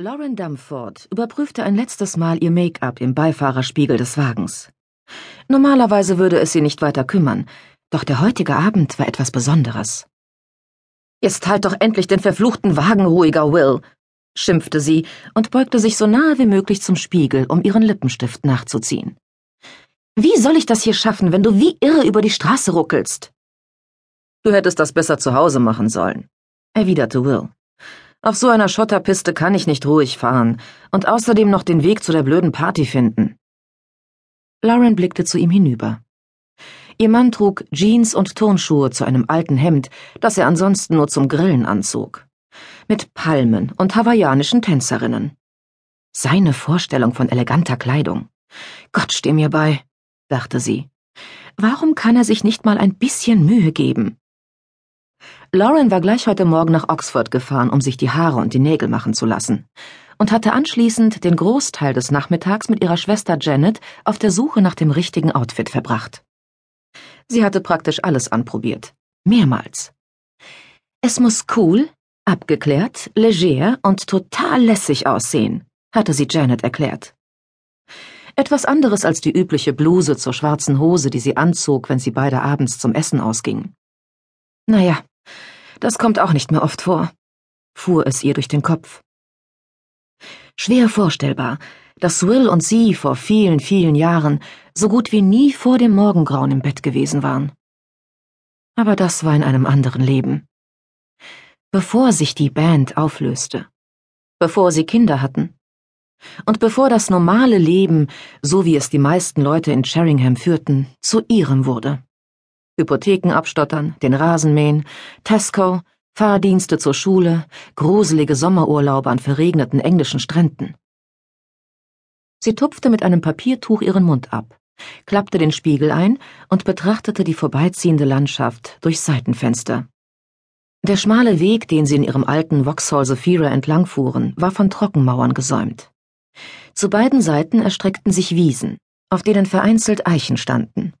Lauren Dumford überprüfte ein letztes Mal ihr Make-up im Beifahrerspiegel des Wagens. Normalerweise würde es sie nicht weiter kümmern, doch der heutige Abend war etwas Besonderes. Jetzt halt doch endlich den verfluchten Wagen ruhiger, Will, schimpfte sie und beugte sich so nahe wie möglich zum Spiegel, um ihren Lippenstift nachzuziehen. Wie soll ich das hier schaffen, wenn du wie irre über die Straße ruckelst? Du hättest das besser zu Hause machen sollen, erwiderte Will. Auf so einer Schotterpiste kann ich nicht ruhig fahren und außerdem noch den Weg zu der blöden Party finden. Lauren blickte zu ihm hinüber. Ihr Mann trug Jeans und Turnschuhe zu einem alten Hemd, das er ansonsten nur zum Grillen anzog. Mit Palmen und hawaiianischen Tänzerinnen. Seine Vorstellung von eleganter Kleidung. Gott steh mir bei, dachte sie. Warum kann er sich nicht mal ein bisschen Mühe geben? Lauren war gleich heute Morgen nach Oxford gefahren, um sich die Haare und die Nägel machen zu lassen, und hatte anschließend den Großteil des Nachmittags mit ihrer Schwester Janet auf der Suche nach dem richtigen Outfit verbracht. Sie hatte praktisch alles anprobiert. Mehrmals. Es muss cool, abgeklärt, leger und total lässig aussehen, hatte sie Janet erklärt. Etwas anderes als die übliche Bluse zur schwarzen Hose, die sie anzog, wenn sie beide abends zum Essen ausgingen. Naja, das kommt auch nicht mehr oft vor, fuhr es ihr durch den Kopf. Schwer vorstellbar, dass Will und sie vor vielen, vielen Jahren so gut wie nie vor dem Morgengrauen im Bett gewesen waren. Aber das war in einem anderen Leben. Bevor sich die Band auflöste, bevor sie Kinder hatten, und bevor das normale Leben, so wie es die meisten Leute in Sheringham führten, zu ihrem wurde. Hypotheken abstottern, den Rasen mähen, Tesco, Fahrdienste zur Schule, gruselige Sommerurlaube an verregneten englischen Stränden. Sie tupfte mit einem Papiertuch ihren Mund ab, klappte den Spiegel ein und betrachtete die vorbeiziehende Landschaft durch Seitenfenster. Der schmale Weg, den sie in ihrem alten Vauxhall Sophia entlangfuhren, war von Trockenmauern gesäumt. Zu beiden Seiten erstreckten sich Wiesen, auf denen vereinzelt Eichen standen.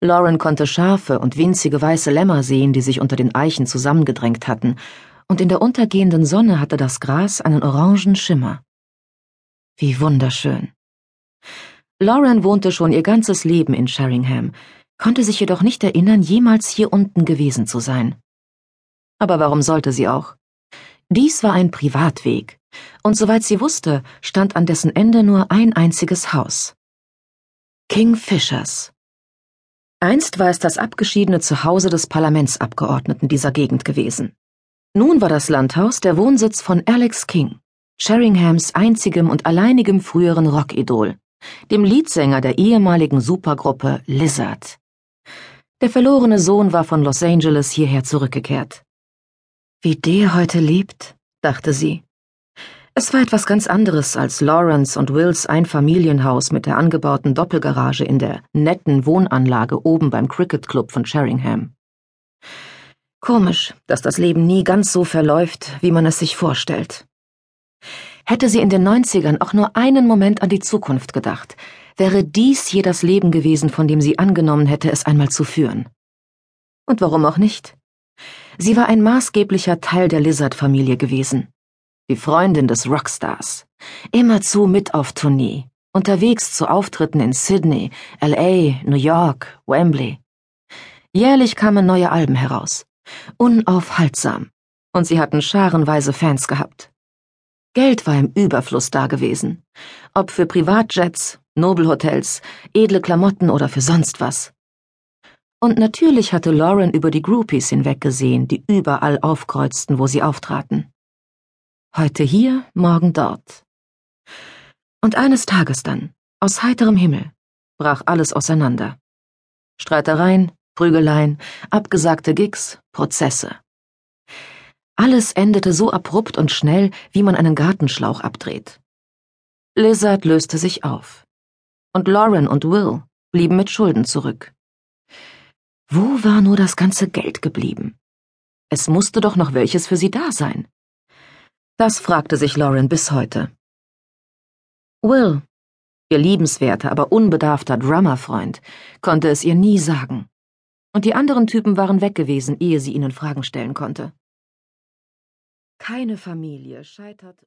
Lauren konnte Schafe und winzige weiße Lämmer sehen, die sich unter den Eichen zusammengedrängt hatten, und in der untergehenden Sonne hatte das Gras einen orangen Schimmer. Wie wunderschön. Lauren wohnte schon ihr ganzes Leben in Sheringham, konnte sich jedoch nicht erinnern, jemals hier unten gewesen zu sein. Aber warum sollte sie auch? Dies war ein Privatweg, und soweit sie wusste, stand an dessen Ende nur ein einziges Haus. King Fishers. Einst war es das abgeschiedene Zuhause des Parlamentsabgeordneten dieser Gegend gewesen. Nun war das Landhaus der Wohnsitz von Alex King, Sheringhams einzigem und alleinigem früheren Rockidol, dem Leadsänger der ehemaligen Supergruppe Lizard. Der verlorene Sohn war von Los Angeles hierher zurückgekehrt. Wie der heute lebt, dachte sie. Es war etwas ganz anderes als Lawrence und Wills Einfamilienhaus mit der angebauten Doppelgarage in der netten Wohnanlage oben beim Cricket Club von Sheringham. Komisch, dass das Leben nie ganz so verläuft, wie man es sich vorstellt. Hätte sie in den Neunzigern auch nur einen Moment an die Zukunft gedacht, wäre dies hier das Leben gewesen, von dem sie angenommen hätte, es einmal zu führen. Und warum auch nicht? Sie war ein maßgeblicher Teil der Lizard-Familie gewesen die Freundin des Rockstars, immerzu mit auf Tournee, unterwegs zu Auftritten in Sydney, LA, New York, Wembley. Jährlich kamen neue Alben heraus, unaufhaltsam, und sie hatten scharenweise Fans gehabt. Geld war im Überfluss da gewesen, ob für Privatjets, Nobelhotels, edle Klamotten oder für sonst was. Und natürlich hatte Lauren über die Groupies hinweggesehen, die überall aufkreuzten, wo sie auftraten. Heute hier, morgen dort. Und eines Tages dann, aus heiterem Himmel, brach alles auseinander. Streitereien, Prügeleien, abgesagte Gigs, Prozesse. Alles endete so abrupt und schnell, wie man einen Gartenschlauch abdreht. Lizard löste sich auf. Und Lauren und Will blieben mit Schulden zurück. Wo war nur das ganze Geld geblieben? Es musste doch noch welches für sie da sein. Das fragte sich Lauren bis heute. Will, ihr liebenswerter, aber unbedarfter Drummerfreund, konnte es ihr nie sagen. Und die anderen Typen waren weg gewesen, ehe sie ihnen Fragen stellen konnte. Keine Familie scheitert